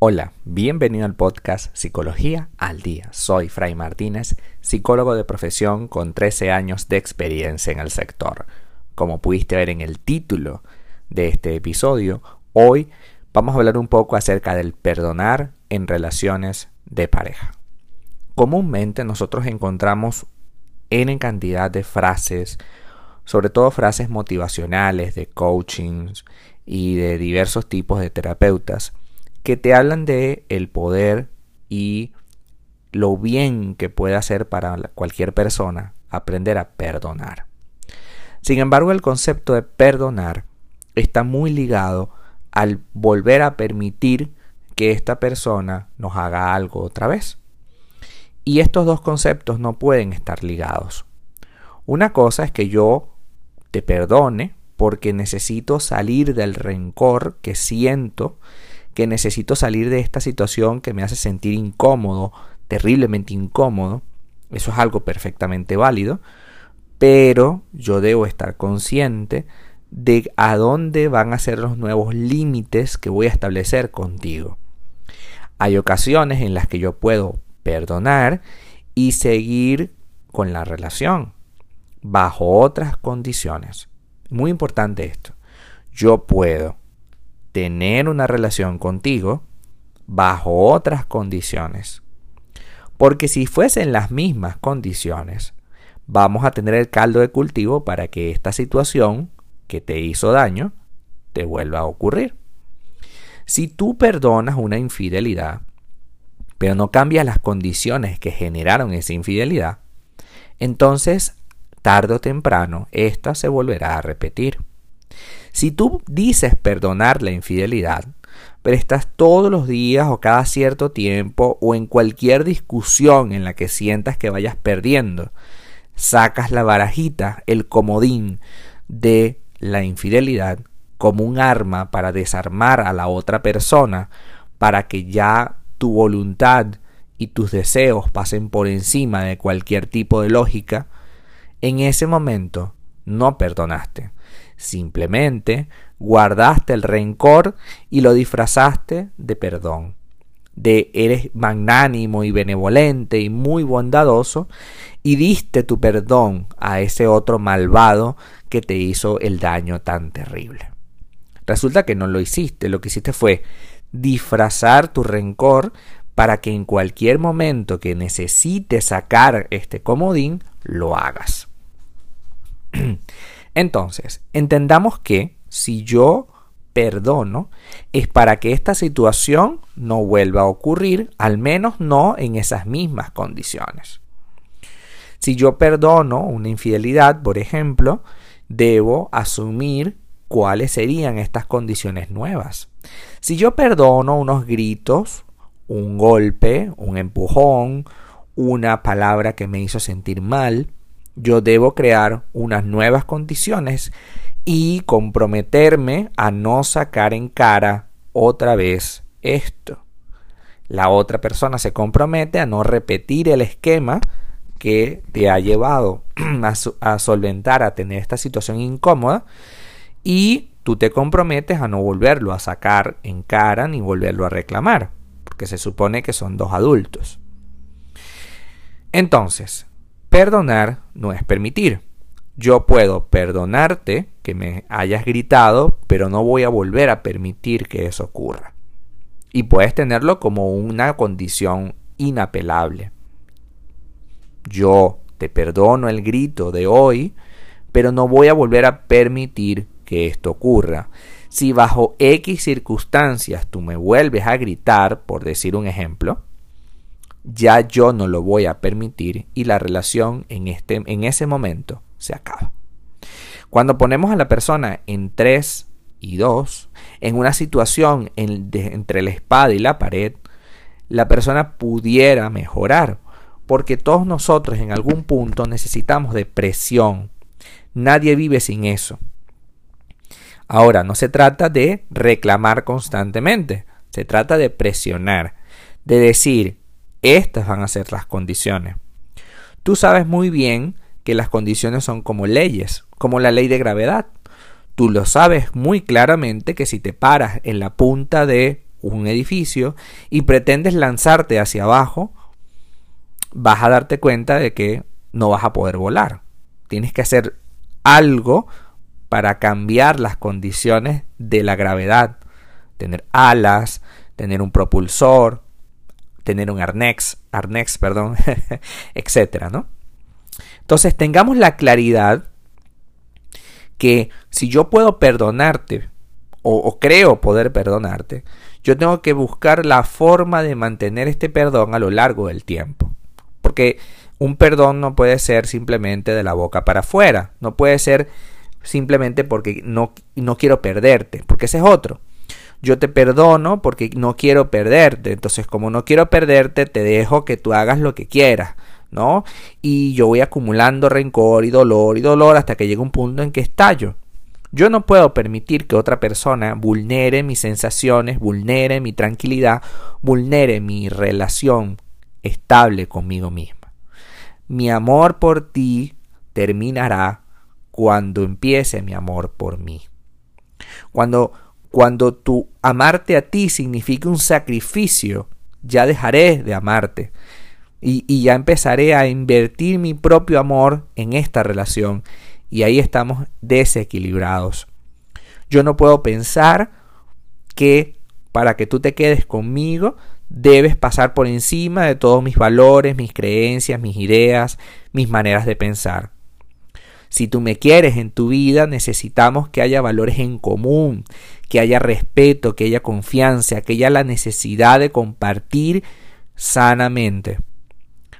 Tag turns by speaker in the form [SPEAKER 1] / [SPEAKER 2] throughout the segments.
[SPEAKER 1] Hola, bienvenido al podcast Psicología al Día. Soy Fray Martínez, psicólogo de profesión con 13 años de experiencia en el sector. Como pudiste ver en el título de este episodio, hoy vamos a hablar un poco acerca del perdonar en relaciones de pareja. Comúnmente nosotros encontramos en cantidad de frases, sobre todo frases motivacionales, de coaching y de diversos tipos de terapeutas, que te hablan de el poder y lo bien que puede hacer para cualquier persona aprender a perdonar. Sin embargo, el concepto de perdonar está muy ligado al volver a permitir que esta persona nos haga algo otra vez. Y estos dos conceptos no pueden estar ligados. Una cosa es que yo te perdone porque necesito salir del rencor que siento que necesito salir de esta situación que me hace sentir incómodo, terriblemente incómodo. Eso es algo perfectamente válido, pero yo debo estar consciente de a dónde van a ser los nuevos límites que voy a establecer contigo. Hay ocasiones en las que yo puedo perdonar y seguir con la relación bajo otras condiciones. Muy importante esto. Yo puedo tener una relación contigo bajo otras condiciones. Porque si fuesen las mismas condiciones, vamos a tener el caldo de cultivo para que esta situación que te hizo daño te vuelva a ocurrir. Si tú perdonas una infidelidad, pero no cambias las condiciones que generaron esa infidelidad, entonces tarde o temprano esta se volverá a repetir. Si tú dices perdonar la infidelidad, pero estás todos los días o cada cierto tiempo o en cualquier discusión en la que sientas que vayas perdiendo, sacas la barajita, el comodín de la infidelidad como un arma para desarmar a la otra persona, para que ya tu voluntad y tus deseos pasen por encima de cualquier tipo de lógica, en ese momento no perdonaste. Simplemente guardaste el rencor y lo disfrazaste de perdón. De eres magnánimo y benevolente y muy bondadoso y diste tu perdón a ese otro malvado que te hizo el daño tan terrible. Resulta que no lo hiciste, lo que hiciste fue disfrazar tu rencor para que en cualquier momento que necesites sacar este comodín, lo hagas. Entonces, entendamos que si yo perdono es para que esta situación no vuelva a ocurrir, al menos no en esas mismas condiciones. Si yo perdono una infidelidad, por ejemplo, debo asumir cuáles serían estas condiciones nuevas. Si yo perdono unos gritos, un golpe, un empujón, una palabra que me hizo sentir mal, yo debo crear unas nuevas condiciones y comprometerme a no sacar en cara otra vez esto. La otra persona se compromete a no repetir el esquema que te ha llevado a, solventar, a tener esta situación incómoda y tú te comprometes a no volverlo a sacar en cara ni volverlo a reclamar, porque se supone que son dos adultos. Entonces, Perdonar no es permitir. Yo puedo perdonarte que me hayas gritado, pero no voy a volver a permitir que eso ocurra. Y puedes tenerlo como una condición inapelable. Yo te perdono el grito de hoy, pero no voy a volver a permitir que esto ocurra. Si bajo X circunstancias tú me vuelves a gritar, por decir un ejemplo, ya yo no lo voy a permitir y la relación en, este, en ese momento se acaba. Cuando ponemos a la persona en 3 y 2, en una situación entre la espada y la pared, la persona pudiera mejorar, porque todos nosotros en algún punto necesitamos de presión. Nadie vive sin eso. Ahora, no se trata de reclamar constantemente, se trata de presionar, de decir, estas van a ser las condiciones. Tú sabes muy bien que las condiciones son como leyes, como la ley de gravedad. Tú lo sabes muy claramente que si te paras en la punta de un edificio y pretendes lanzarte hacia abajo, vas a darte cuenta de que no vas a poder volar. Tienes que hacer algo para cambiar las condiciones de la gravedad. Tener alas, tener un propulsor, tener un arnés, arnés, perdón, etcétera, ¿no? Entonces tengamos la claridad que si yo puedo perdonarte o, creo poder perdonarte, yo tengo que buscar la forma de mantener este perdón a lo largo del tiempo. Porque un perdón no puede ser simplemente de la boca para afuera, no puede ser simplemente porque no, no quiero perderte, porque ese es otro. Yo te perdono porque no quiero perderte, entonces como no quiero perderte, te dejo que tú hagas lo que quieras. ¿no? Y yo voy acumulando rencor y dolor y dolor hasta que llega un punto en que estallo. Yo no puedo permitir que otra persona vulnere mis sensaciones, vulnere mi tranquilidad, vulnere mi relación estable conmigo misma. Mi amor por ti terminará cuando empiece mi amor por mí. Cuando cuando tu amarte a ti significa un sacrificio, ya dejaré de amarte y, ya empezaré a invertir mi propio amor en esta relación y ahí estamos desequilibrados. Yo no puedo pensar que para que tú te quedes conmigo debes pasar por encima de todos mis valores, mis creencias, mis ideas, mis maneras de pensar. Si tú me quieres en tu vida, necesitamos que haya valores en común, que haya respeto, que haya confianza, que haya la necesidad de compartir sanamente.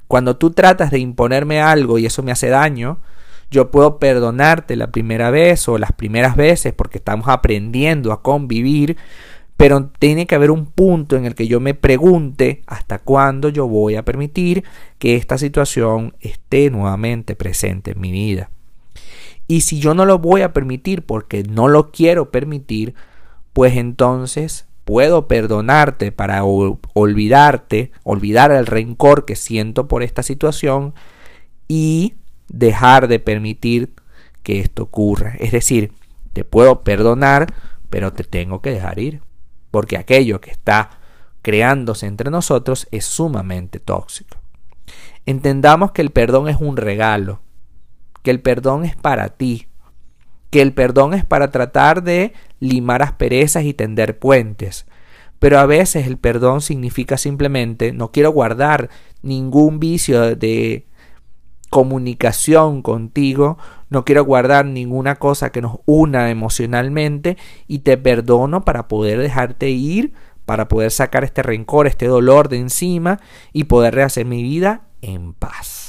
[SPEAKER 1] Cuando tú tratas de imponerme algo y eso me hace daño, yo puedo perdonarte la primera vez o las primeras veces porque estamos aprendiendo a convivir, pero tiene que haber un punto en el que yo me pregunte hasta cuándo yo voy a permitir que esta situación esté nuevamente presente en mi vida. Y si yo no lo voy a permitir porque no lo quiero permitir, pues entonces puedo perdonarte para olvidarte, olvidar el rencor que siento por esta situación y dejar de permitir que esto ocurra. Es decir, te puedo perdonar, pero te tengo que dejar ir, porque aquello que está creándose entre nosotros es sumamente tóxico. Entendamos que el perdón es un regalo, que el perdón es para ti, que el perdón es para tratar de limar asperezas y tender puentes. Pero a veces el perdón significa simplemente no quiero guardar ningún vicio de comunicación contigo, no quiero guardar ninguna cosa que nos una emocionalmente y te perdono para poder dejarte ir, para poder sacar este rencor, este dolor de encima y poder rehacer mi vida en paz.